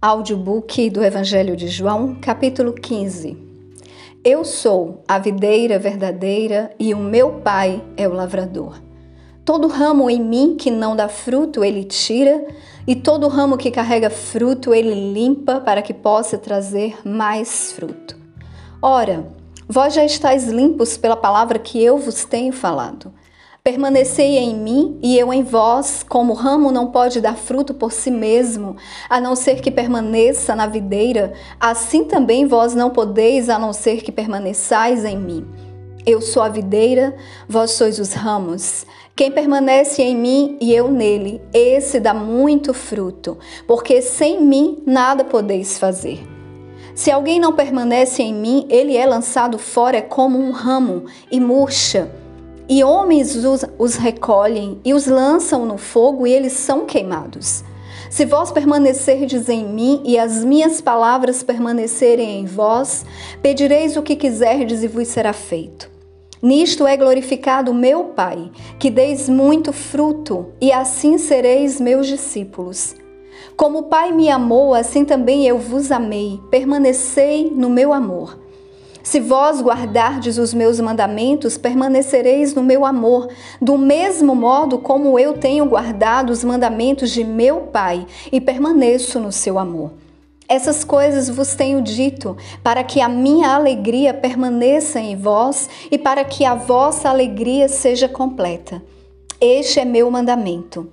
Audiobook do Evangelho de João, capítulo 15. Eu sou a videira verdadeira e o meu pai é o lavrador. Todo ramo em mim que não dá fruto, ele tira, e todo ramo que carrega fruto, ele limpa para que possa trazer mais fruto. Ora, vós já estáis limpos pela palavra que eu vos tenho falado. Permanecei em mim e eu em vós, como o ramo não pode dar fruto por si mesmo, a não ser que permaneça na videira, assim também vós não podeis a não ser que permaneçais em mim. Eu sou a videira, vós sois os ramos. Quem permanece em mim e eu nele, esse dá muito fruto, porque sem mim nada podeis fazer. Se alguém não permanece em mim, ele é lançado fora como um ramo e murcha e homens os, os recolhem e os lançam no fogo e eles são queimados. Se vós permanecerdes em mim e as minhas palavras permanecerem em vós, pedireis o que quiserdes e vos será feito. Nisto é glorificado meu Pai, que deis muito fruto, e assim sereis meus discípulos. Como o Pai me amou, assim também eu vos amei. Permanecei no meu amor. Se vós guardardes os meus mandamentos, permanecereis no meu amor, do mesmo modo como eu tenho guardado os mandamentos de meu Pai e permaneço no seu amor. Essas coisas vos tenho dito, para que a minha alegria permaneça em vós e para que a vossa alegria seja completa. Este é meu mandamento: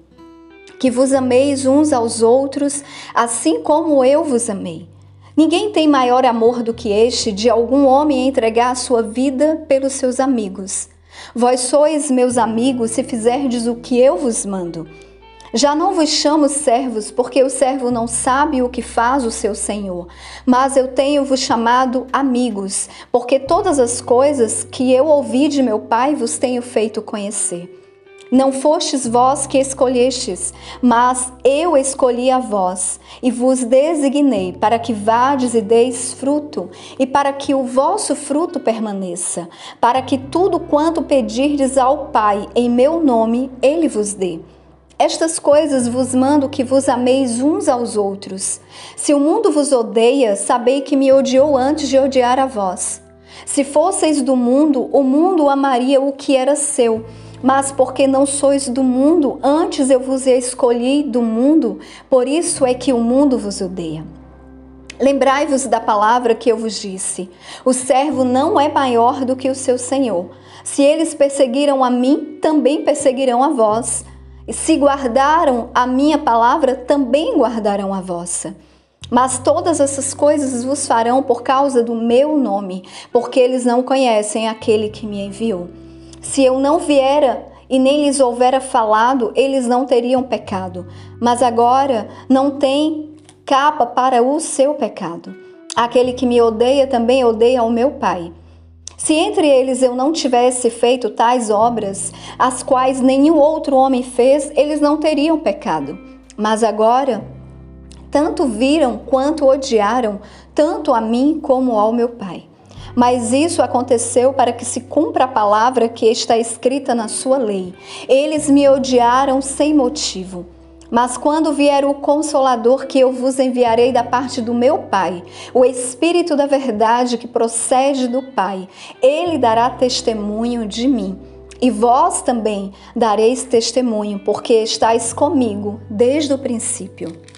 que vos ameis uns aos outros, assim como eu vos amei. Ninguém tem maior amor do que este de algum homem entregar a sua vida pelos seus amigos. Vós sois meus amigos se fizerdes o que eu vos mando. Já não vos chamo servos, porque o servo não sabe o que faz o seu senhor, mas eu tenho-vos chamado amigos, porque todas as coisas que eu ouvi de meu Pai vos tenho feito conhecer. Não fostes vós que escolhestes, mas eu escolhi a vós e vos designei para que vades e deis fruto, e para que o vosso fruto permaneça, para que tudo quanto pedirdes ao Pai em meu nome, ele vos dê. Estas coisas vos mando que vos ameis uns aos outros. Se o mundo vos odeia, sabei que me odiou antes de odiar a vós. Se fosseis do mundo, o mundo amaria o que era seu mas porque não sois do mundo, antes eu vos escolhi do mundo, por isso é que o mundo vos odeia. Lembrai-vos da palavra que eu vos disse: o servo não é maior do que o seu senhor. Se eles perseguiram a mim, também perseguirão a vós. E se guardaram a minha palavra, também guardarão a vossa. Mas todas essas coisas vos farão por causa do meu nome, porque eles não conhecem aquele que me enviou. Se eu não viera e nem lhes houvera falado, eles não teriam pecado. Mas agora não tem capa para o seu pecado. Aquele que me odeia também odeia o meu Pai. Se entre eles eu não tivesse feito tais obras, as quais nenhum outro homem fez, eles não teriam pecado. Mas agora, tanto viram quanto odiaram, tanto a mim como ao meu Pai. Mas isso aconteceu para que se cumpra a palavra que está escrita na sua lei. Eles me odiaram sem motivo. Mas quando vier o Consolador que eu vos enviarei da parte do meu Pai, o Espírito da Verdade que procede do Pai, ele dará testemunho de mim. E vós também dareis testemunho, porque estáis comigo desde o princípio.